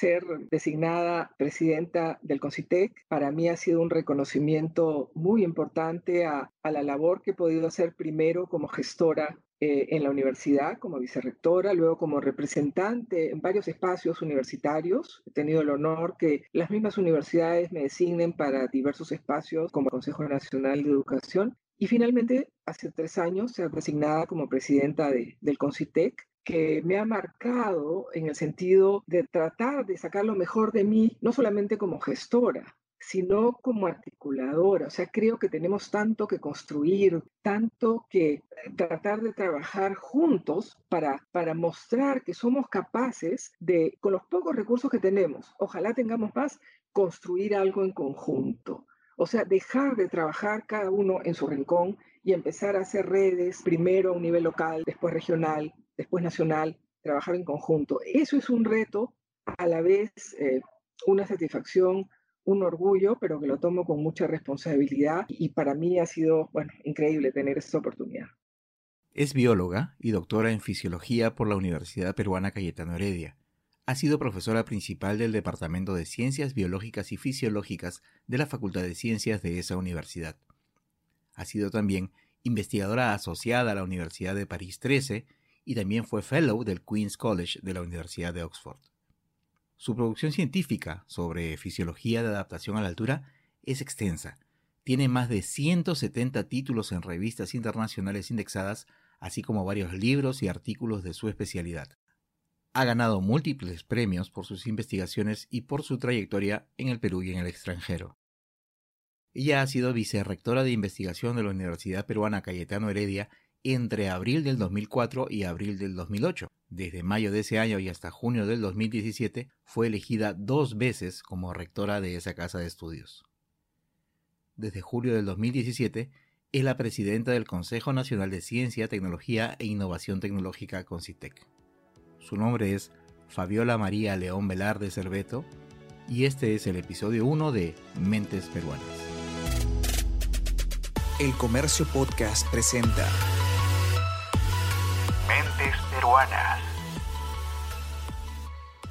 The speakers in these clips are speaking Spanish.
ser designada presidenta del CONCITEC para mí ha sido un reconocimiento muy importante a, a la labor que he podido hacer primero como gestora eh, en la universidad como vicerrectora, luego como representante en varios espacios universitarios. He tenido el honor que las mismas universidades me designen para diversos espacios como Consejo Nacional de Educación. Y finalmente, hace tres años, ser designada como presidenta de, del CONCITEC, que me ha marcado en el sentido de tratar de sacar lo mejor de mí, no solamente como gestora, sino como articuladora. O sea, creo que tenemos tanto que construir, tanto que eh, tratar de trabajar juntos para, para mostrar que somos capaces de, con los pocos recursos que tenemos, ojalá tengamos más, construir algo en conjunto. O sea, dejar de trabajar cada uno en su rincón y empezar a hacer redes, primero a un nivel local, después regional, después nacional, trabajar en conjunto. Eso es un reto, a la vez eh, una satisfacción un orgullo, pero que lo tomo con mucha responsabilidad y para mí ha sido, bueno, increíble tener esta oportunidad. Es bióloga y doctora en fisiología por la Universidad Peruana Cayetano Heredia. Ha sido profesora principal del Departamento de Ciencias Biológicas y Fisiológicas de la Facultad de Ciencias de esa universidad. Ha sido también investigadora asociada a la Universidad de París 13 y también fue Fellow del Queen's College de la Universidad de Oxford. Su producción científica sobre fisiología de adaptación a la altura es extensa. Tiene más de 170 títulos en revistas internacionales indexadas, así como varios libros y artículos de su especialidad. Ha ganado múltiples premios por sus investigaciones y por su trayectoria en el Perú y en el extranjero. Ella ha sido vicerrectora de investigación de la Universidad Peruana Cayetano Heredia entre abril del 2004 y abril del 2008. Desde mayo de ese año y hasta junio del 2017 fue elegida dos veces como rectora de esa casa de estudios. Desde julio del 2017 es la presidenta del Consejo Nacional de Ciencia, Tecnología e Innovación Tecnológica CONCITEC. Su nombre es Fabiola María León Velarde Cerveto y este es el episodio 1 de Mentes Peruanas. El Comercio Podcast presenta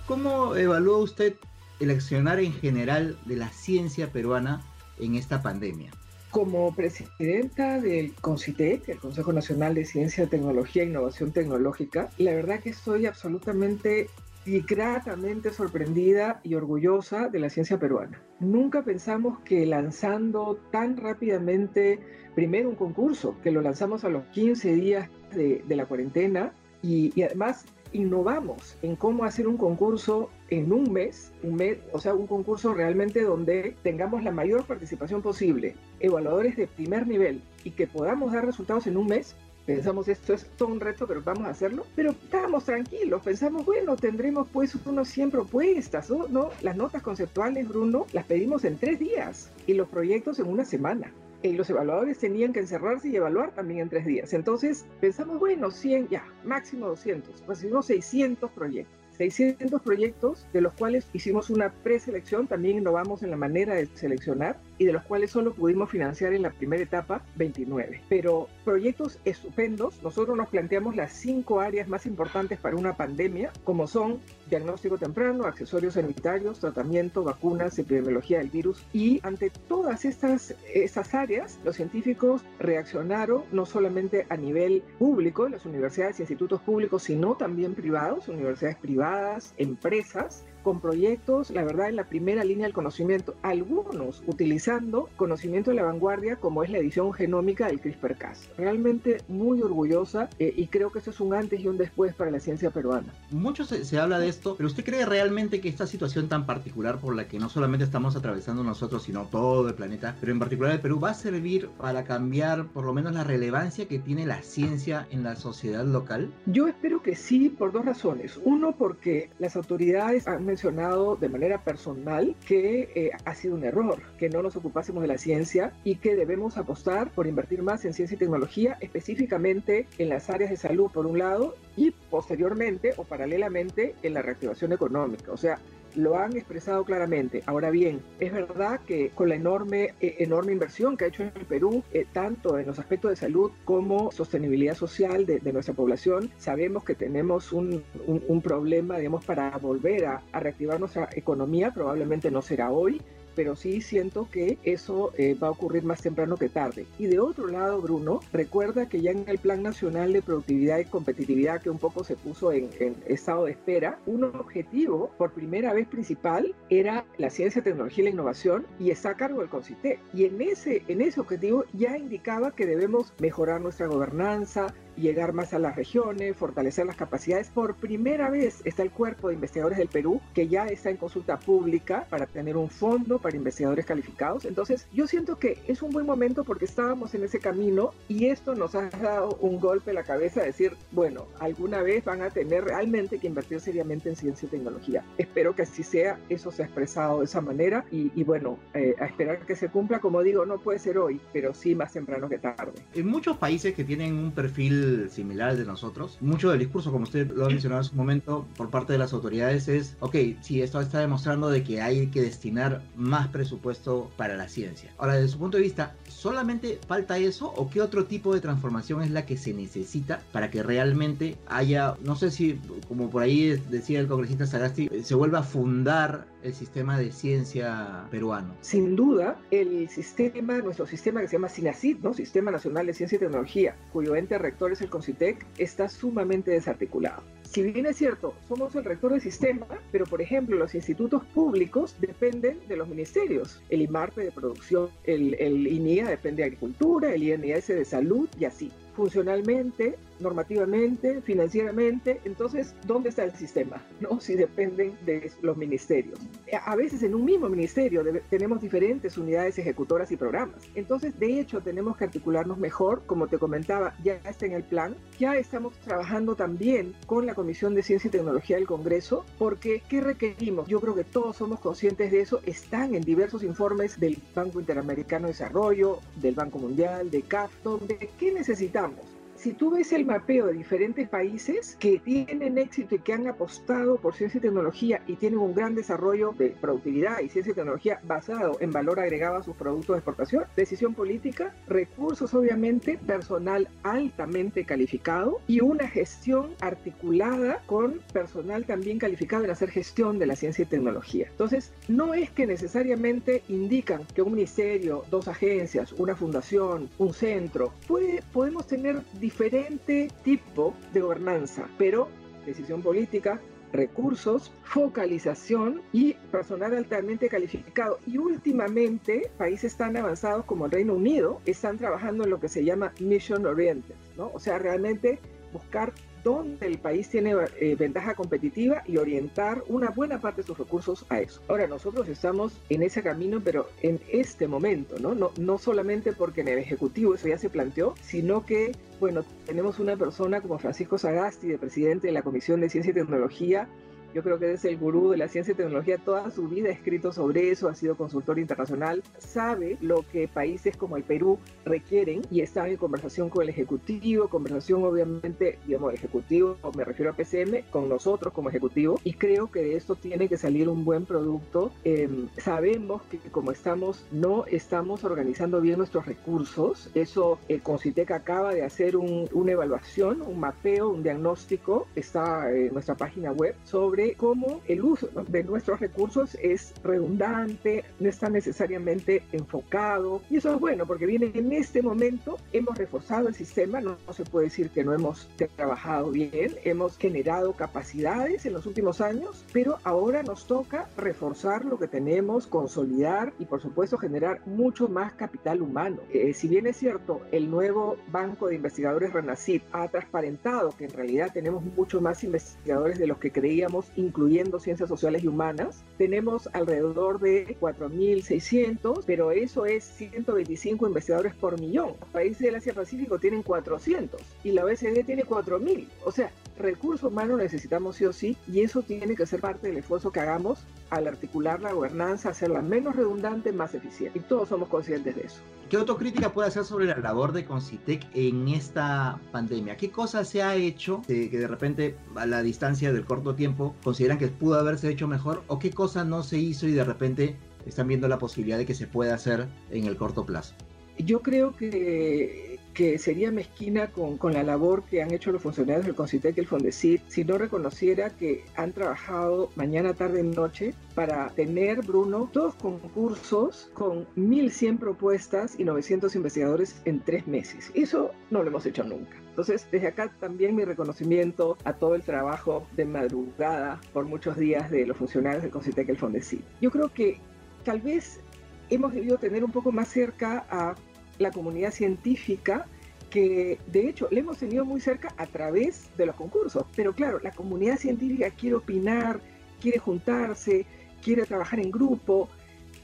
¿Cómo evalúa usted el accionar en general de la ciencia peruana en esta pandemia? Como presidenta del CONCITEC, el Consejo Nacional de Ciencia, Tecnología e Innovación Tecnológica, la verdad que estoy absolutamente y gratamente sorprendida y orgullosa de la ciencia peruana. Nunca pensamos que lanzando tan rápidamente, primero un concurso, que lo lanzamos a los 15 días de, la cuarentena, y, además innovamos en cómo hacer un concurso en un mes, un mes, o sea, un concurso realmente donde tengamos la mayor participación posible, evaluadores de primer nivel y que podamos dar resultados en un mes. Pensamos esto es todo un reto, pero vamos a hacerlo. Pero estábamos tranquilos, pensamos, bueno, tendremos pues unos 100 propuestas. ¿no? Las notas conceptuales, Bruno, las pedimos en tres días y los proyectos en una semana y los evaluadores tenían que encerrarse y evaluar también en tres días. Entonces pensamos, bueno, 100, ya, máximo 200, pues hicimos 600 proyectos. 600 proyectos, de los cuales hicimos una preselección, también innovamos en la manera de seleccionar y de los cuales solo pudimos financiar en la primera etapa 29. Pero proyectos estupendos, nosotros nos planteamos las cinco áreas más importantes para una pandemia, como son diagnóstico temprano, accesorios sanitarios, tratamiento, vacunas, epidemiología del virus. Y ante todas estas, estas áreas, los científicos reaccionaron no solamente a nivel público, en las universidades y institutos públicos, sino también privados, universidades privadas empresas, con proyectos, la verdad, en la primera línea del conocimiento, algunos utilizando conocimiento de la vanguardia como es la edición genómica del CRISPR-Cas. Realmente muy orgullosa eh, y creo que eso es un antes y un después para la ciencia peruana. Mucho se, se, habla de esto, pero ¿usted cree realmente que esta situación tan particular por la que no solamente estamos atravesando nosotros, sino todo el planeta, pero en particular el Perú, va a servir para cambiar por lo menos la relevancia que tiene la ciencia en la sociedad local? Yo espero que sí, por dos razones. Uno, porque las autoridades han mencionado de manera personal que eh, ha sido un error, que no nos ocupásemos de la ciencia y que debemos apostar por invertir más en ciencia y tecnología, específicamente en las áreas de salud por un lado y posteriormente o paralelamente en la reactivación económica. O sea, lo han expresado claramente. Ahora bien, es verdad que con la enorme, eh, enorme inversión que ha hecho el Perú, eh, tanto en los aspectos de salud como sostenibilidad social de, nuestra población, sabemos que tenemos un, un, problema, digamos, para volver a reactivar nuestra economía, probablemente no será hoy, pero sí siento que eso eh, va a ocurrir más temprano que tarde. Y de otro lado, Bruno, recuerda que ya en el Plan Nacional de Productividad y Competitividad, que un poco se puso en, estado de espera, un objetivo por primera vez principal era la ciencia, tecnología y la innovación y está a cargo del CONCITE. Y en ese, en ese objetivo ya indicaba que debemos mejorar nuestra gobernanza, llegar más a las regiones, fortalecer las capacidades. Por primera vez está el cuerpo de investigadores del Perú que ya está en consulta pública para tener un fondo para investigadores calificados. Entonces yo siento que es un buen momento porque estábamos en ese camino y esto nos ha dado un golpe en la cabeza de decir, bueno, alguna vez van a tener realmente que invertir seriamente en ciencia y tecnología. Espero que así sea, eso se ha expresado de esa manera y, bueno, eh, a esperar que se cumpla, como digo, no puede ser hoy, pero sí más temprano que tarde. En muchos países que tienen un perfil similar al de nosotros. Mucho del discurso, como usted lo ha mencionado en su momento, por parte de las autoridades es, ok, sí, esto está demostrando de que hay que destinar más presupuesto para la ciencia. Ahora, desde su punto de vista, ¿solamente falta eso o qué otro tipo de transformación es la que se necesita para que realmente haya, no sé si, como por ahí decía el congresista Sagasti, se vuelva a fundar el sistema de ciencia peruano? Sin duda, el sistema, nuestro sistema que se llama SINACIT, ¿no? Sistema Nacional de Ciencia y Tecnología, cuyo ente rector es el CONCITEC, está sumamente desarticulado. Si bien es cierto, somos el rector del sistema, pero por ejemplo los institutos públicos dependen de los ministerios. El IMARPE de producción, el, el INIA depende de agricultura, el INS de salud y así. Funcionalmente normativamente, financieramente, entonces, ¿dónde está el sistema? ¿No? Si dependen de los ministerios. A veces en un mismo ministerio tenemos diferentes unidades ejecutoras y programas. Entonces, de hecho, tenemos que articularnos mejor, como te comentaba, ya está en el plan, ya estamos trabajando también con la Comisión de Ciencia y Tecnología del Congreso, porque ¿qué requerimos? Yo creo que todos somos conscientes de eso, están en diversos informes del Banco Interamericano de Desarrollo, del Banco Mundial, de CAF, donde ¿qué necesitamos? Si tú ves el mapeo de diferentes países que tienen éxito y que han apostado por ciencia y tecnología y tienen un gran desarrollo de productividad y ciencia y tecnología basado en valor agregado a sus productos de exportación, decisión política, recursos obviamente, personal altamente calificado y una gestión articulada con personal también calificado en hacer gestión de la ciencia y tecnología. Entonces, no es que necesariamente indican que un ministerio, dos agencias, una fundación, un centro, puede, podemos tener diferente tipo de gobernanza, pero decisión política, recursos, focalización y personal altamente calificado. Y últimamente, países tan avanzados como el Reino Unido están trabajando en lo que se llama mission oriented, ¿no? O sea, realmente buscar donde el país tiene eh, ventaja competitiva y orientar una buena parte de sus recursos a eso. Ahora, nosotros estamos en ese camino, pero en este momento, ¿no? No, no solamente porque en el Ejecutivo eso ya se planteó, sino que, bueno, tenemos una persona como Francisco Sagasti, de presidente de la Comisión de Ciencia y Tecnología, yo creo que es el gurú de la ciencia y tecnología, toda su vida ha escrito sobre eso, ha sido consultor internacional, sabe lo que países como el Perú requieren y está en conversación con el Ejecutivo, conversación obviamente, digamos, Ejecutivo, me refiero a PCM, con nosotros como Ejecutivo, y creo que de esto tiene que salir un buen producto. Em, sabemos que como estamos, no estamos organizando bien nuestros recursos, eso el Concitec acaba de hacer una evaluación, un mapeo, un diagnóstico, está en nuestra página web sobre cómo el uso de nuestros recursos es redundante, no está necesariamente enfocado. Y eso es bueno porque viene en este momento, hemos reforzado el sistema, no, se puede decir que no hemos trabajado bien, hemos generado capacidades en los últimos años, pero ahora nos toca reforzar lo que tenemos, consolidar y por supuesto generar mucho más capital humano. Eh, si bien es cierto, el nuevo Banco de Investigadores Renacid ha transparentado que en realidad tenemos mucho más investigadores de los que creíamos incluyendo ciencias sociales y humanas. Tenemos alrededor de 4.600, pero eso es 125 investigadores por millón. Los países del Asia-Pacífico tienen 400 y la OECD tiene 4.000. O sea, recursos humanos necesitamos sí o sí y eso tiene que ser parte del esfuerzo que hagamos al articular la gobernanza, hacerla menos redundante, más eficiente. Y todos somos conscientes de eso. ¿Qué autocrítica puede hacer sobre la labor de Concitec en esta pandemia? ¿Qué cosas se ha hecho que de repente a la distancia del corto tiempo consideran que pudo haberse hecho mejor o qué cosa no se hizo y de repente están viendo la posibilidad de que se pueda hacer en el corto plazo? Yo creo que que sería mezquina con, con, la labor que han hecho los funcionarios del CONCITEC y el FONDECIT si no reconociera que han trabajado mañana, tarde y noche para tener, Bruno, dos concursos con 1.100 propuestas y 900 investigadores en tres meses. Eso no lo hemos hecho nunca. Entonces, desde acá también mi reconocimiento a todo el trabajo de madrugada por muchos días de los funcionarios del CONCITEC y el FONDECIT. Yo creo que tal vez hemos debido tener un poco más cerca a la comunidad científica que de hecho le hemos tenido muy cerca a través de los concursos. Pero claro, la comunidad científica quiere opinar, quiere juntarse, quiere trabajar en grupo,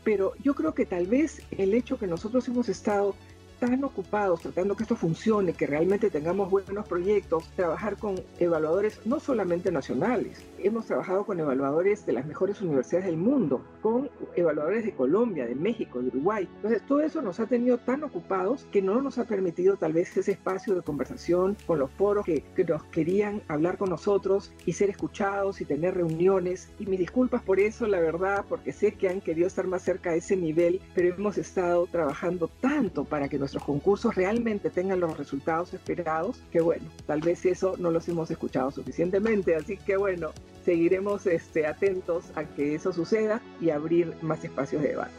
pero yo creo que tal vez el hecho que nosotros hemos estado tan ocupados tratando que esto funcione, que realmente tengamos buenos proyectos, trabajar con evaluadores no solamente nacionales, hemos trabajado con evaluadores de las mejores universidades del mundo, con evaluadores de Colombia, de México, de Uruguay. Entonces, todo eso nos ha tenido tan ocupados que no nos ha permitido tal vez ese espacio de conversación con los poros que, que nos querían hablar con nosotros y ser escuchados y tener reuniones. Y mis disculpas por eso, la verdad, porque sé que han querido estar más cerca a ese nivel, pero hemos estado trabajando tanto para que nuestros concursos realmente tengan los resultados esperados, que bueno, tal vez eso no los hemos escuchado suficientemente, así que bueno, seguiremos este, atentos a que eso suceda y abrir más espacios de debate.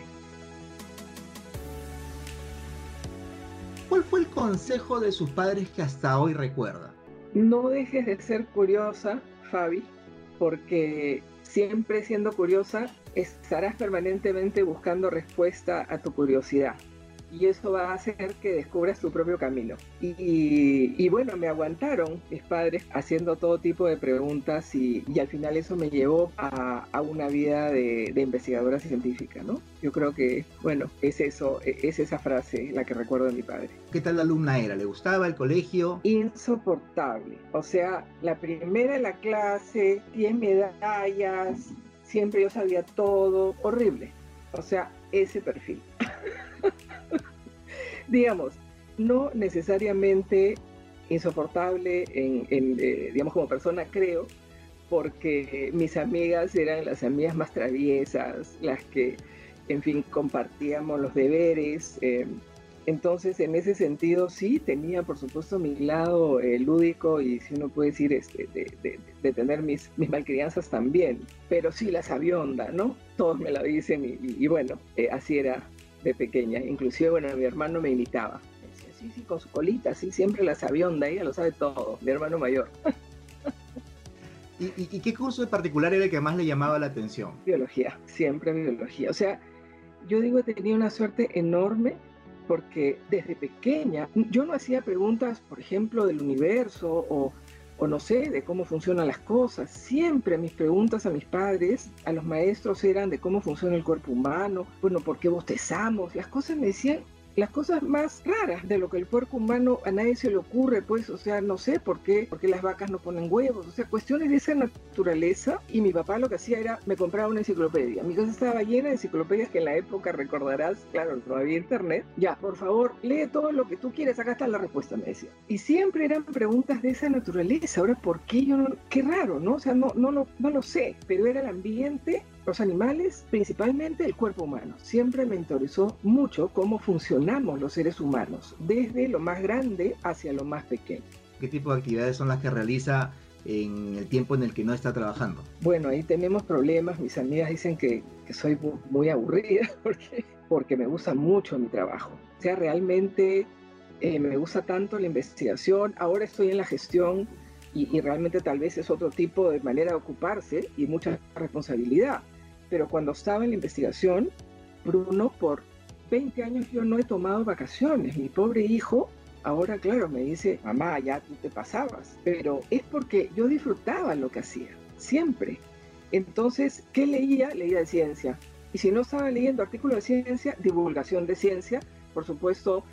¿Cuál fue el consejo de sus padres que hasta hoy recuerda? No dejes de ser curiosa, Fabi, porque siempre siendo curiosa estarás permanentemente buscando respuesta a tu curiosidad y eso va a hacer que descubras tu propio camino. Y, bueno, me aguantaron mis padres haciendo todo tipo de preguntas y, al final eso me llevó a, una vida de, investigadora científica, ¿no? Yo creo que, bueno, es eso, e, es esa frase la que recuerdo de mi padre. ¿Qué tal la alumna era? ¿Le gustaba el colegio? Insoportable. O sea, la primera de la clase, 10 medallas, siempre yo sabía todo, horrible. O sea, ese perfil. digamos, no necesariamente insoportable en, eh, digamos, como persona, creo, porque mis amigas eran las amigas más traviesas, las que, en fin, compartíamos los deberes. Eh, entonces, en ese sentido, sí, tenía, por supuesto, mi lado eh, lúdico y, si uno puede decir, este, de, tener mis, mis malcrianzas también, pero sí la sabionda, ¿no? Todos me lo dicen y, bueno, así era de pequeña. Inclusive, bueno, mi hermano me imitaba. decía, sí, sí, con su colita, sí, siempre la sabionda, ella lo sabe todo, mi hermano mayor. ¿Y, ¿Y, qué curso en particular era el que más le llamaba la atención? Biología, siempre biología. O sea, yo digo, he tenido una suerte enorme porque desde pequeña yo no hacía preguntas, por ejemplo, del universo o o no sé, de cómo funcionan las cosas. Siempre mis preguntas a mis padres, a los maestros eran de cómo funciona el cuerpo humano, bueno, ¿por qué bostezamos? Las cosas me decían las cosas más raras de lo que el cuerpo humano a nadie se le ocurre, pues, o sea, no sé por qué, porque las vacas no ponen huevos, o sea, cuestiones de esa naturaleza. Y mi papá lo que hacía era, me compraba una enciclopedia. Mi casa estaba llena de enciclopedias que en la época recordarás, claro, no había internet. Ya, por favor, lee todo lo que tú quieres, acá está la respuesta, me decía. Y siempre eran preguntas de esa naturaleza. Ahora, ¿por qué yo no? Qué raro, ¿no? O sea, no, no, lo, no lo sé, pero era el ambiente los animales, principalmente el cuerpo humano. Siempre me interesó mucho cómo funcionamos los seres humanos, desde lo más grande hacia lo más pequeño. ¿Qué tipo de actividades son las que realiza en el tiempo en el que no está trabajando? Bueno, ahí tenemos problemas. Mis amigas dicen que, soy muy aburrida porque, porque me gusta mucho mi trabajo. O sea, realmente eh, me gusta tanto la investigación. Ahora estoy en la gestión y, y, realmente tal vez es otro tipo de manera de ocuparse y mucha responsabilidad pero cuando estaba en la investigación, Bruno, por 20 años yo no he tomado vacaciones. Mi pobre hijo, ahora claro, me dice, mamá, ya tú te pasabas, pero es porque yo disfrutaba lo que hacía, siempre. Entonces, ¿qué leía? Leía de ciencia. Y si no estaba leyendo artículos de ciencia, divulgación de ciencia, por supuesto,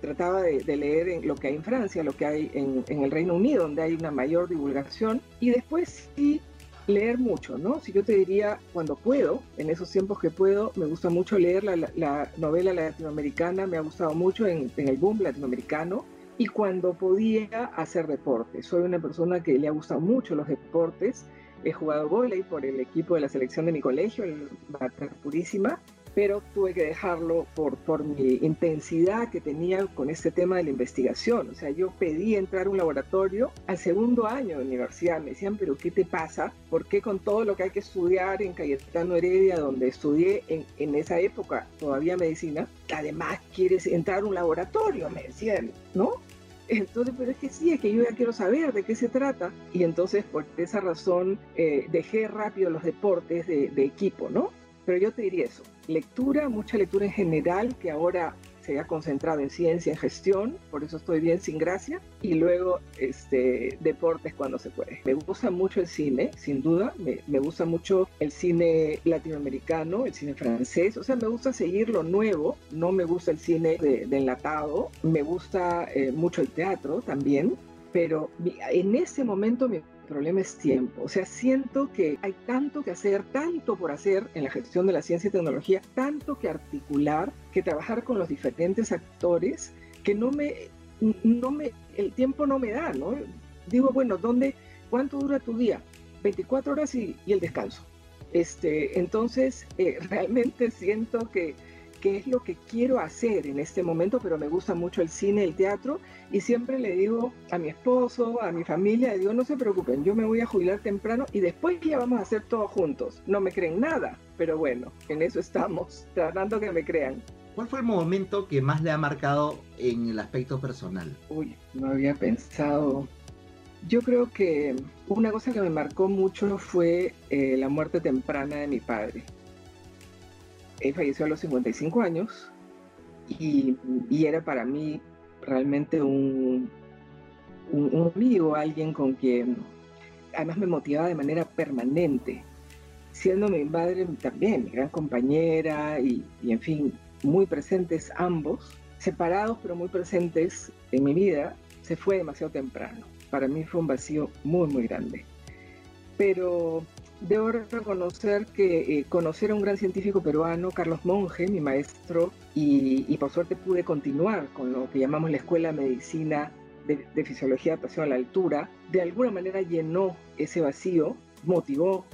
trataba de, leer lo que hay en Francia, lo que hay en, en el Reino Unido, donde hay una mayor divulgación. Y después sí leer mucho, ¿no? Si yo te diría, cuando puedo, en esos tiempos que puedo, me gusta mucho leer la, novela latinoamericana, me ha gustado mucho en, el boom latinoamericano, y cuando podía hacer deporte. Soy una persona que le ha gustado mucho los deportes, he jugado volei por el equipo de la selección de mi colegio, el Mater Purísima, pero tuve que dejarlo por, por mi intensidad que tenía con este tema de la investigación. O sea, yo pedí entrar a un laboratorio al segundo año de universidad. Me decían, pero ¿qué te pasa? ¿Por qué con todo lo que hay que estudiar en Cayetano Heredia, donde estudié en, en esa época todavía medicina, además quieres entrar a un laboratorio? Me decían, ¿no? Entonces, pero es que sí, es que yo ya quiero saber de qué se trata. Y entonces, por esa razón, eh, dejé rápido los deportes de, de, equipo, ¿no? Pero yo te diría eso, lectura, mucha lectura en general, que ahora se ha concentrado en ciencia, en gestión, por eso estoy bien sin gracia, y luego este, deportes cuando se puede. Me gusta mucho el cine, sin duda, me, me gusta mucho el cine latinoamericano, el cine francés, o sea, me gusta seguir lo nuevo, no me gusta el cine de, enlatado, me gusta eh, mucho el teatro también, pero en ese momento mi problema es tiempo. O sea, siento que hay tanto que hacer, tanto por hacer en la gestión de la ciencia y tecnología, tanto que articular, que trabajar con los diferentes actores, que no me, no me, el tiempo no me da, ¿no? Digo, bueno, ¿dónde, cuánto dura tu día? 24 horas y, el descanso. Este, entonces, eh, realmente siento que qué es lo que quiero hacer en este momento, pero me gusta mucho el cine, el teatro, y siempre le digo a mi esposo, a mi familia, le digo, no se preocupen, yo me voy a jubilar temprano y después ya vamos a hacer todo juntos. No me creen nada, pero bueno, en eso estamos, tratando que me crean. ¿Cuál fue el momento que más le ha marcado en el aspecto personal? Uy, no había pensado. Yo creo que una cosa que me marcó mucho fue eh, la muerte temprana de mi padre él falleció a los 55 años y, era para mí realmente un, un, un, amigo, alguien con quien además me motivaba de manera permanente, siendo mi madre también mi gran compañera y, y en fin, muy presentes ambos, separados pero muy presentes en mi vida, se fue demasiado temprano. Para mí fue un vacío muy, muy grande. Pero debo reconocer que eh, conocer a un gran científico peruano, Carlos Monge, mi maestro, y, y, por suerte pude continuar con lo que llamamos la Escuela de Medicina de, Fisiología de Adaptación a la Altura, de alguna manera llenó ese vacío, motivó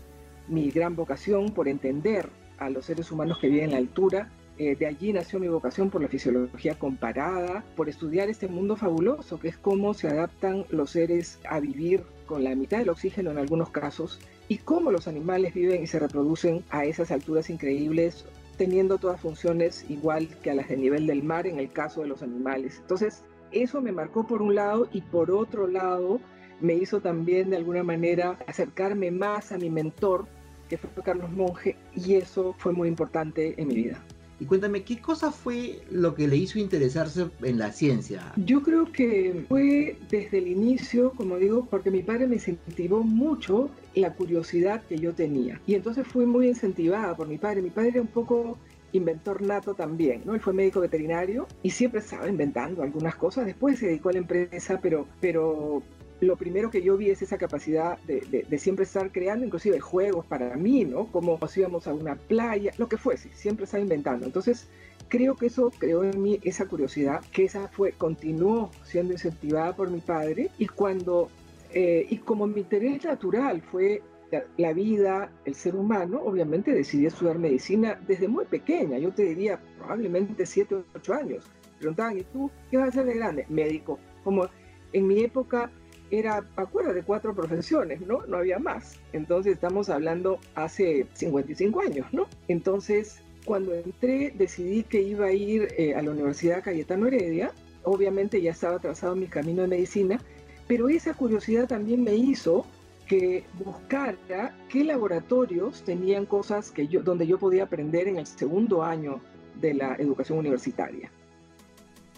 mi gran vocación por entender a los seres humanos que viven en la altura. Eh, de allí nació mi vocación por la fisiología comparada, por estudiar este mundo fabuloso, que es cómo se adaptan los seres a vivir con la mitad del oxígeno en algunos casos y cómo los animales viven y se reproducen a esas alturas increíbles, teniendo todas funciones igual que a las de nivel del mar en el caso de los animales. Entonces, eso me marcó por un lado y por otro lado me hizo también de alguna manera acercarme más a mi mentor, que fue Carlos Monge, y eso fue muy importante en mi vida. Y cuéntame, ¿qué cosa fue lo que le hizo interesarse en la ciencia? Yo creo que fue desde el inicio, como digo, porque mi padre me incentivó mucho la curiosidad que yo tenía. Y entonces fui muy incentivada por mi padre. Mi padre era un poco inventor nato también, ¿no? Él fue médico veterinario y siempre estaba inventando algunas cosas. Después se dedicó a la empresa, pero, pero lo primero que yo vi es esa capacidad de, siempre estar creando, inclusive juegos para mí, ¿no? Como nos íbamos a una playa, lo que fuese, siempre estaba inventando. Entonces, creo que eso creó en mí esa curiosidad, que esa fue, continuó siendo incentivada por mi padre, y cuando, eh, y como mi interés natural fue la, la vida, el ser humano, obviamente decidí estudiar medicina desde muy pequeña, yo te diría probablemente 7 o 8 años. Preguntaban, ¿y tú qué vas a hacer de grande? Médico. Como en mi época era, acuérdate, cuatro profesiones, ¿no? No había más. Entonces estamos hablando hace 55 años, ¿no? Entonces, cuando entré, decidí que iba a ir eh, a la Universidad Cayetano Heredia. Obviamente ya estaba trazado mi camino de medicina, pero esa curiosidad también me hizo que buscara qué laboratorios tenían cosas que yo, donde yo podía aprender en el segundo año de la educación universitaria.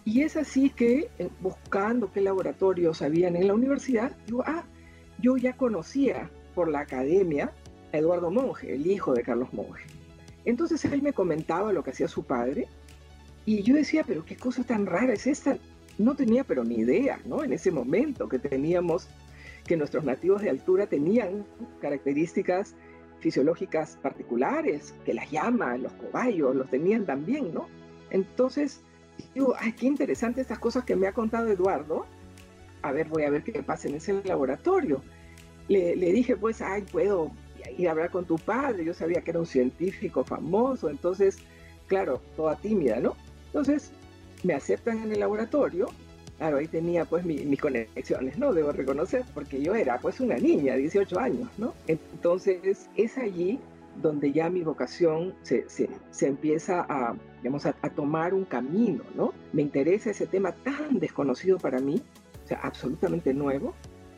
Y es así que eh, buscando qué laboratorios habían en la universidad, digo, ah, yo ya conocía por la academia a Eduardo Monge, el hijo de Carlos Monge. Entonces él me comentaba lo que hacía su padre y yo decía, pero qué cosa tan rara es esta. No tenía pero ni idea, ¿no? En ese momento que teníamos, que nuestros nativos de altura tenían características fisiológicas particulares, que las llamas, los cobayos, los tenían también, ¿no? Entonces, digo, ay, qué interesante estas cosas que me ha contado Eduardo. A ver, voy a ver qué pasa en ese laboratorio. le, le dije, pues, ay, puedo ir a hablar con tu padre. Yo sabía que era un científico famoso, entonces, claro, toda tímida, ¿no? Entonces, me aceptan en el laboratorio. Claro, ahí tenía pues mis conexiones, ¿no? Debo reconocer, porque yo era pues una niña, 18 años, ¿no? Entonces, es allí donde ya mi vocación se, se, se empieza a, digamos, a, a, tomar un camino, ¿no? Me interesa ese tema tan desconocido para mí, o sea, absolutamente nuevo,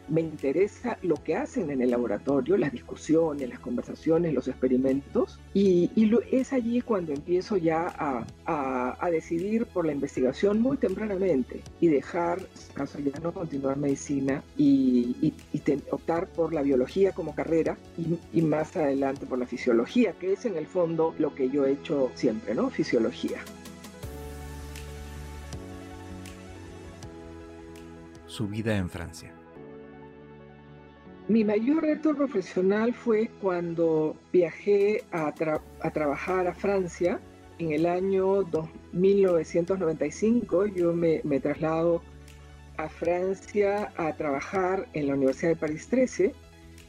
me interesa lo que hacen en el laboratorio, las discusiones, las conversaciones, los experimentos, y, lo, es allí cuando empiezo ya a, decidir por la investigación muy tempranamente y dejar, caso ya no continuar medicina y, optar por la biología como carrera y, más adelante por la fisiología, que es en el fondo lo que yo he hecho siempre, ¿no? Fisiología. Su vida en Francia. Mi mayor reto profesional fue cuando viajé a, tra a, trabajar a Francia en el año 1995. Yo me, me, traslado a Francia a trabajar en la Universidad de París 13,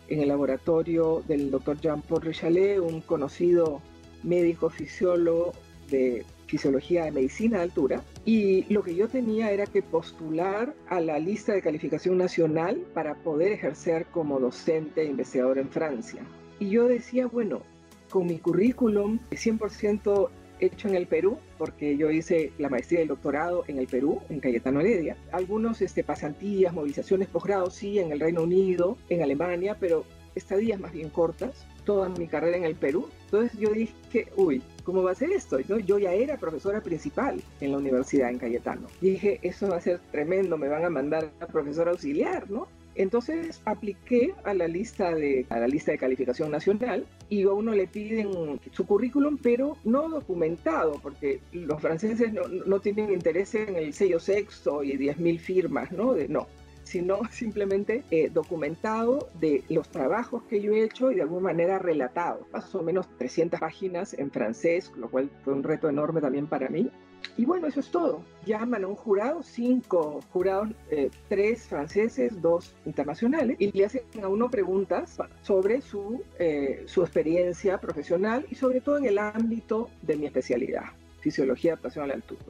en el laboratorio del doctor Jean-Paul Richalet, un conocido médico fisiólogo de fisiología de medicina de altura y lo que yo tenía era que postular a la lista de calificación nacional para poder ejercer como docente e investigador en Francia. Y yo decía, bueno, con mi currículum 100% hecho en el Perú, porque yo hice la maestría y el doctorado en el Perú, en Cayetano Heredia. Algunos este, pasantías, movilizaciones, posgrados, sí, en el Reino Unido, en Alemania, pero estadías más bien cortas toda mi carrera en el Perú. Entonces yo dije, uy, ¿cómo va a ser esto? ¿No? Yo ya era profesora principal en la universidad en Cayetano. Dije, eso va a ser tremendo, me van a mandar a profesora auxiliar, ¿no? Entonces apliqué a la lista de a la lista de calificación nacional y a uno le piden su currículum, pero no documentado, porque los franceses no, no tienen interés en el sello sexto y 10.000 firmas, ¿no? De, no, sino simplemente eh, documentado de los trabajos que yo he hecho y de alguna manera relatado. Más o menos 300 páginas en francés, lo cual fue un reto enorme también para mí. Y bueno, eso es todo. Llaman a un jurado, cinco jurados, eh, tres franceses, dos internacionales, y le hacen a uno preguntas sobre su, eh, su experiencia profesional y sobre todo en el ámbito de mi especialidad, fisiología adaptación a la altura,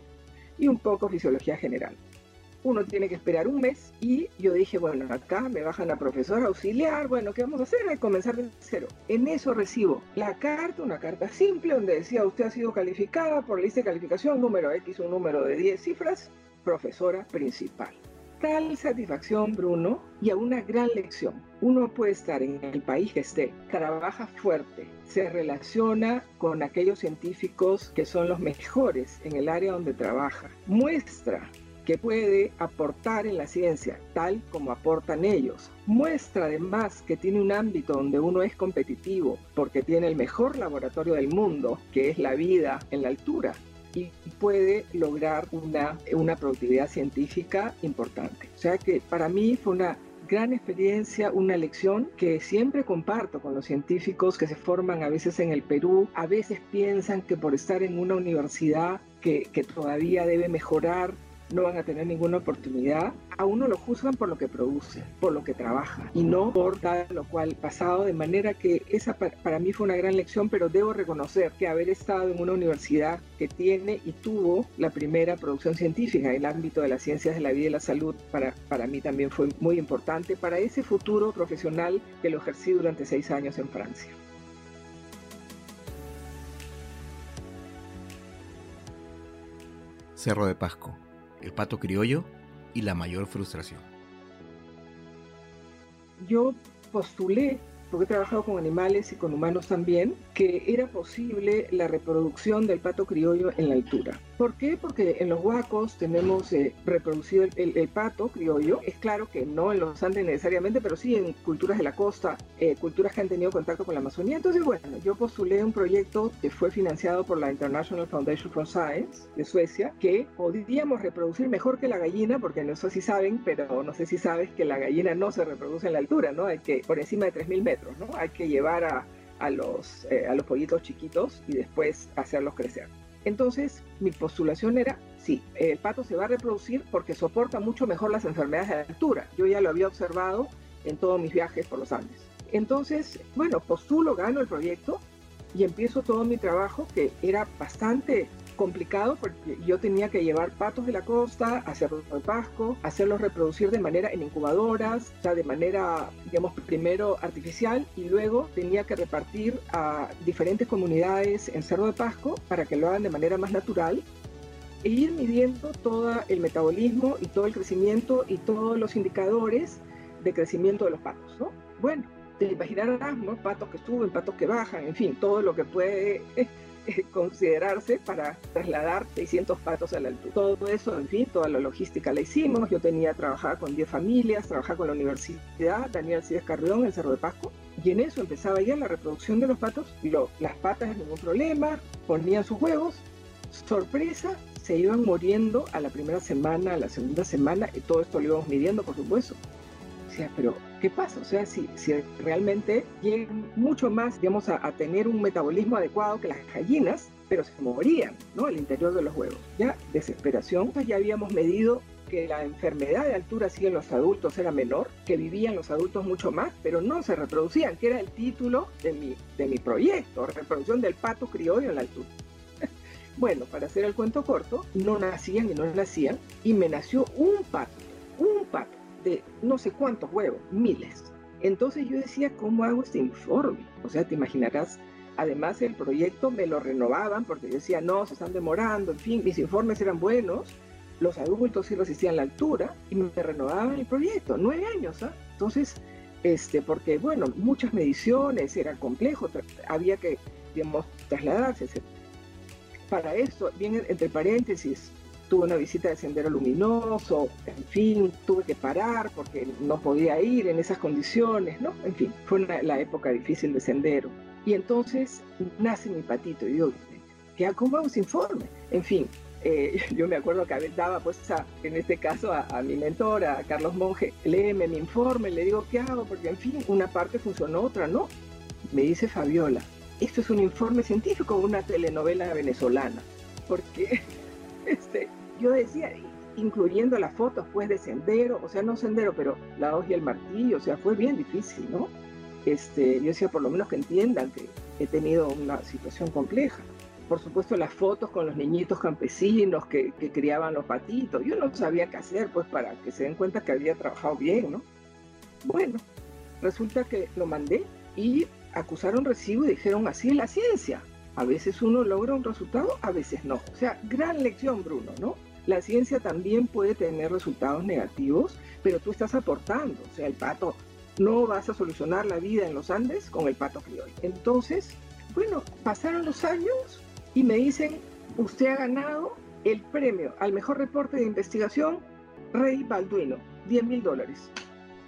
y un poco fisiología general uno tiene que esperar un mes y yo dije, bueno, acá me bajan a profesor auxiliar, bueno, ¿qué vamos a hacer? Hay comenzar de cero. En eso recibo la carta, una carta simple donde decía, usted ha sido calificada por lista de calificación número X, un número de 10 cifras, profesora principal. Tal satisfacción, Bruno, y a una gran lección. Uno puede estar en el país que esté, trabaja fuerte, se relaciona con aquellos científicos que son los mejores en el área donde trabaja, muestra que puede aportar en la ciencia, tal como aportan ellos. Muestra además que tiene un ámbito donde uno es competitivo, porque tiene el mejor laboratorio del mundo, que es la vida en la altura, y puede lograr una, una productividad científica importante. O sea que para mí fue una gran experiencia, una lección que siempre comparto con los científicos que se forman a veces en el Perú, a veces piensan que por estar en una universidad que, que todavía debe mejorar, no van a tener ninguna oportunidad. A uno lo juzgan por lo que produce, por lo que trabaja y no por tal lo cual pasado, de manera que esa para mí fue una gran lección, pero debo reconocer que haber estado en una universidad que tiene y tuvo la primera producción científica en el ámbito de las ciencias de la vida y la salud, para, para mí también fue muy importante para ese futuro profesional que lo ejercí durante seis años en Francia. Cerro de Pasco, el pato criollo y la mayor frustración. Yo postulé, porque he trabajado con animales y con humanos también, que era posible la reproducción del pato criollo en la altura. ¿Por qué? Porque en los huacos tenemos eh, reproducido el, pato criollo. Es claro que no en los Andes necesariamente, pero sí en culturas de la costa, eh, culturas que han tenido contacto con la Amazonía. Entonces, bueno, yo postulé un proyecto que fue financiado por la International Foundation for Science de Suecia, que podíamos reproducir mejor que la gallina, porque no sé si saben, pero no sé si sabes que la gallina no se reproduce en la altura, ¿no? Hay que, por encima de 3.000 metros, ¿no? Hay que llevar eh, a los pollitos chiquitos y después hacerlos crecer. Entonces, mi postulación era, sí, el pato se va a reproducir porque soporta mucho mejor las enfermedades de altura. Yo ya lo había observado en todos mis viajes por los Andes. Entonces, bueno, postulo, gano el proyecto y empiezo todo mi trabajo que era bastante complicado porque yo tenía que llevar patos de la costa, hacerlos de pasco, hacerlos reproducir de manera en incubadoras, o sea, de manera, digamos, primero artificial y luego tenía que repartir a diferentes comunidades en Cerro de Pasco para que lo hagan de manera más natural e ir midiendo todo el metabolismo y todo el crecimiento y todos los indicadores de crecimiento de los patos, ¿no? Bueno, te imaginarás, ¿no? Patos que suben, patos que bajan, en fin, todo lo que puede considerarse para trasladar 600 patos a la altura. Todo eso, en fin, toda la logística la hicimos. Yo tenía trabajar con 10 familias, trabajar con la universidad, Daniel Cides Carrión, en Cerro de Pasco. Y en eso empezaba ya la reproducción de los patos. Las patas, ningún problema, ponían sus huevos. Sorpresa, se iban muriendo a la primera semana, a la segunda semana, y todo esto lo íbamos midiendo, por supuesto. Sea, pero ¿qué pasa? O sea, si, si realmente llegan mucho más, digamos, a, tener un metabolismo adecuado que las gallinas, pero se morían, ¿no? Al interior de los huevos. Ya, desesperación. Pues ya habíamos medido que la enfermedad de altura sí en los adultos era menor, que vivían los adultos mucho más, pero no se reproducían, que era el título de mi, de mi proyecto, reproducción del pato criollo en la altura. bueno, para hacer el cuento corto, no nacían y no nacían, y me nació un pato no sé cuántos huevos, miles. Entonces yo decía, ¿cómo hago este informe? O sea, te imaginarás, además el proyecto me lo renovaban porque yo decía, no, se están demorando, en fin, mis informes eran buenos, los adultos sí resistían la altura y me renovaban el proyecto, nueve años, ¿ah? Entonces, este, porque bueno, muchas mediciones, era complejo, había que, digamos, trasladarse, etc. Para esto, bien entre paréntesis, tuve una visita de sendero luminoso, en fin, tuve que parar porque no podía ir en esas condiciones, ¿no? En fin, fue la época difícil de sendero. Y entonces nace mi patito y digo, ¿qué hago ese informe? En fin, eh, yo me acuerdo que daba pues en este caso a, a, mi mentor, a Carlos Monge, léeme mi informe, le digo, ¿qué hago? Porque en fin, una parte funcionó, otra no. Me dice Fabiola, esto es un informe científico, una telenovela venezolana, porque este, yo decía, incluyendo las fotos pues de sendero, o sea, no sendero, pero la hoja y el martillo, o sea, fue bien difícil, ¿no? Este, yo decía, por lo menos que entiendan que he tenido una situación compleja. Por supuesto, las fotos con los niñitos campesinos que, que criaban los patitos. Yo no sabía qué hacer, pues, para que se den cuenta que había trabajado bien, ¿no? Bueno, resulta que lo mandé y acusaron recibo y dijeron, así es la ciencia. A veces uno logra un resultado, a veces no. O sea, gran lección, Bruno, ¿no? La ciencia también puede tener resultados negativos, pero tú estás aportando. O sea, el pato, no vas a solucionar la vida en los Andes con el pato criollo. Entonces, bueno, pasaron los años y me dicen, usted ha ganado el premio al mejor reporte de investigación Rey Balduino, 10 mil dólares.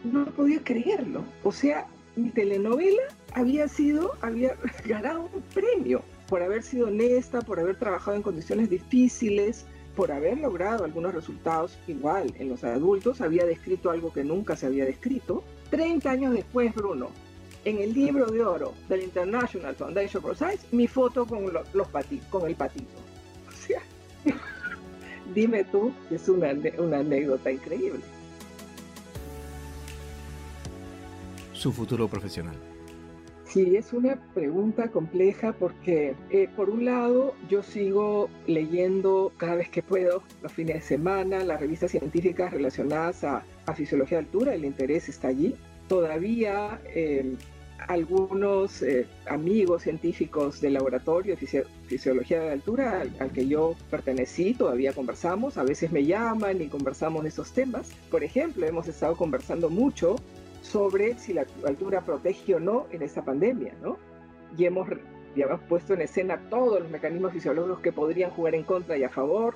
No podía creerlo. O sea, mi telenovela había sido, había ganado un premio por haber sido honesta, por haber trabajado en condiciones difíciles, por haber logrado algunos resultados igual en los adultos, había descrito algo que nunca se había descrito. 30 años después, Bruno, en el libro de oro del International Foundation for Science, mi foto con, los patitos, con el patito. O sea, dime tú, es una anécdota increíble. Su futuro profesional. Sí, es una pregunta compleja porque, eh, por un lado, yo sigo leyendo cada vez que puedo, los fines de semana, las revistas científicas relacionadas a, fisiología de altura, el interés está allí. Todavía em, algunos eh, amigos científicos del laboratorio de fisiología de altura al, al, que yo pertenecí, todavía conversamos, a veces me llaman y conversamos de esos temas. Por ejemplo, hemos estado conversando mucho sobre si la altura protege o no en esta pandemia, ¿no? Y hemos, ya puesto en escena todos los mecanismos fisiológicos que podrían jugar en contra y a favor.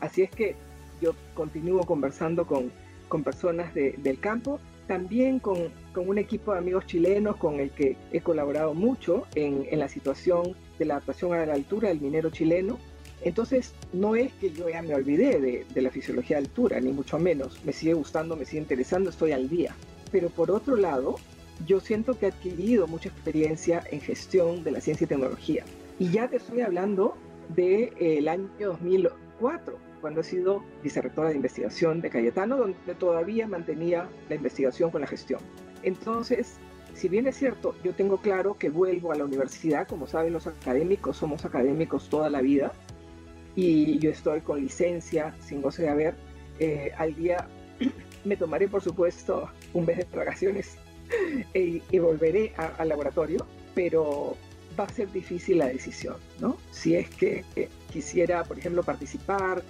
Así es que yo continúo conversando con, con personas del campo, también con, con, un equipo de amigos chilenos con el que he colaborado mucho en, en la situación de la adaptación a la altura del minero chileno. Entonces, no es que yo ya me olvidé de, de la fisiología de altura, ni mucho menos. Me sigue gustando, me sigue interesando, estoy al día pero por otro lado, yo siento que he adquirido mucha experiencia en gestión de la ciencia y tecnología. Y ya te estoy hablando del año 2004. cuando he sido vicerrectora de investigación de Cayetano, donde todavía mantenía la investigación con la gestión. Entonces, si bien es cierto, yo tengo claro que vuelvo a la universidad, como saben los académicos, somos académicos toda la vida, y yo estoy con licencia, sin goce de haber, eh, al día me tomaré, por supuesto, un mes de vacaciones y, y volveré al laboratorio, pero va a ser difícil la decisión, ¿no? Si es que eh, quisiera, por ejemplo, participar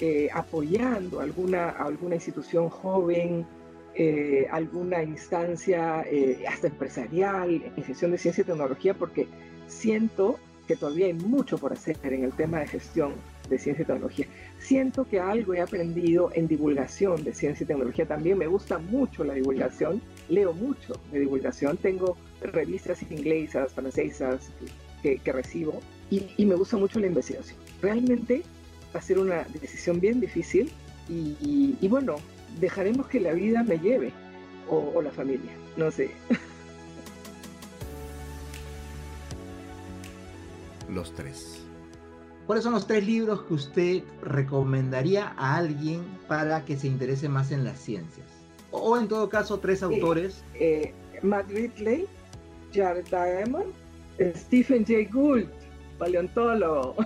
eh, apoyando alguna, alguna institución joven, eh, alguna instancia hasta empresarial en gestión de ciencia y tecnología, porque siento que todavía hay mucho por hacer en el tema de gestión de ciencia y tecnología. Siento que algo he aprendido en divulgación de ciencia y tecnología. También me gusta mucho la divulgación, leo mucho de divulgación, tengo revistas inglesas, francesas que, recibo y, me gusta mucho la investigación. Realmente va a ser una decisión bien difícil y, bueno, dejaremos que la vida me lleve o, o la familia, no sé. Los tres. ¿Cuáles son los tres libros que usted recomendaría a alguien para que se interese más en las ciencias? O en todo caso, tres autores. Eh, Matt Ridley, Jared Diamond, Stephen Jay Gould, paleontólogo.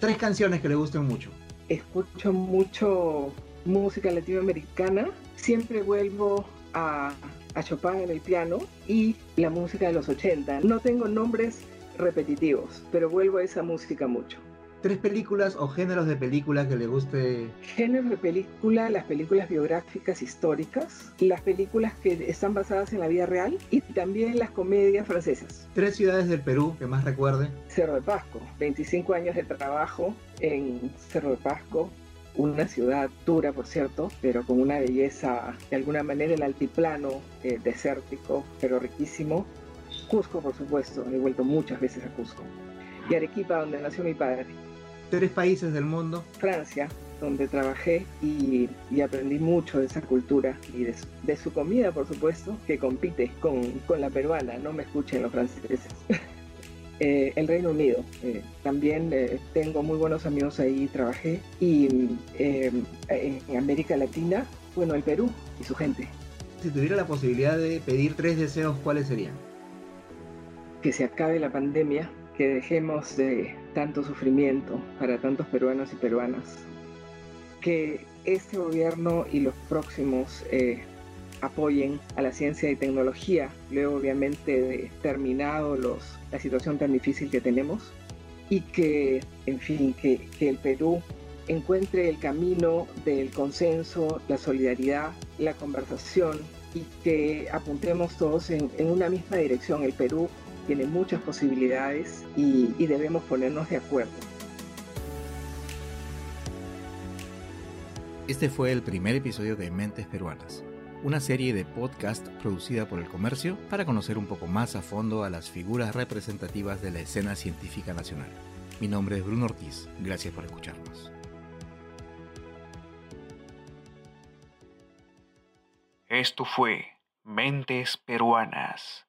Tres canciones que le gusten mucho. Escucho mucho música latinoamericana. Siempre vuelvo a, a Chopin en el piano y la música de los 80. No tengo nombres repetitivos, pero vuelvo a esa música mucho. ¿Tres películas o géneros de películas que le guste? Géneros de película, las películas biográficas históricas, las películas que están basadas en la vida real y también las comedias francesas. ¿Tres ciudades del Perú que más recuerde? Cerro de Pasco, 25 años de trabajo en Cerro de Pasco, una ciudad dura, por cierto, pero con una belleza, de alguna manera el altiplano eh, desértico, pero riquísimo. Cusco, por supuesto, he vuelto muchas veces a Cusco. Y Arequipa, donde nació mi padre. ¿Tres países del mundo? Francia, donde trabajé y, aprendí mucho de esa cultura y de su, comida, por supuesto, que compite con, la peruana, no me escuchen los franceses. Eh, el Reino Unido, eh, también eh, tengo muy buenos amigos ahí, trabajé. Y en América Latina, bueno, el Perú y su gente. Si tuviera la posibilidad de pedir tres deseos, ¿cuáles serían? Que se acabe la pandemia, que dejemos de tanto sufrimiento para tantos peruanos y peruanas, que este gobierno y los próximos eh, apoyen a la ciencia y tecnología, luego obviamente de terminado los, la situación tan difícil que tenemos, y que, en fin, que, el Perú encuentre el camino del consenso, la solidaridad, la conversación y que apuntemos todos en, en una misma dirección. El Perú tiene muchas posibilidades y, debemos ponernos de acuerdo. Este fue el primer episodio de Mentes Peruanas, una serie de podcast producida por el comercio para conocer un poco más a fondo a las figuras representativas de la escena científica nacional. Mi nombre es Bruno Ortiz, gracias por escucharnos. Esto fue Mentes Peruanas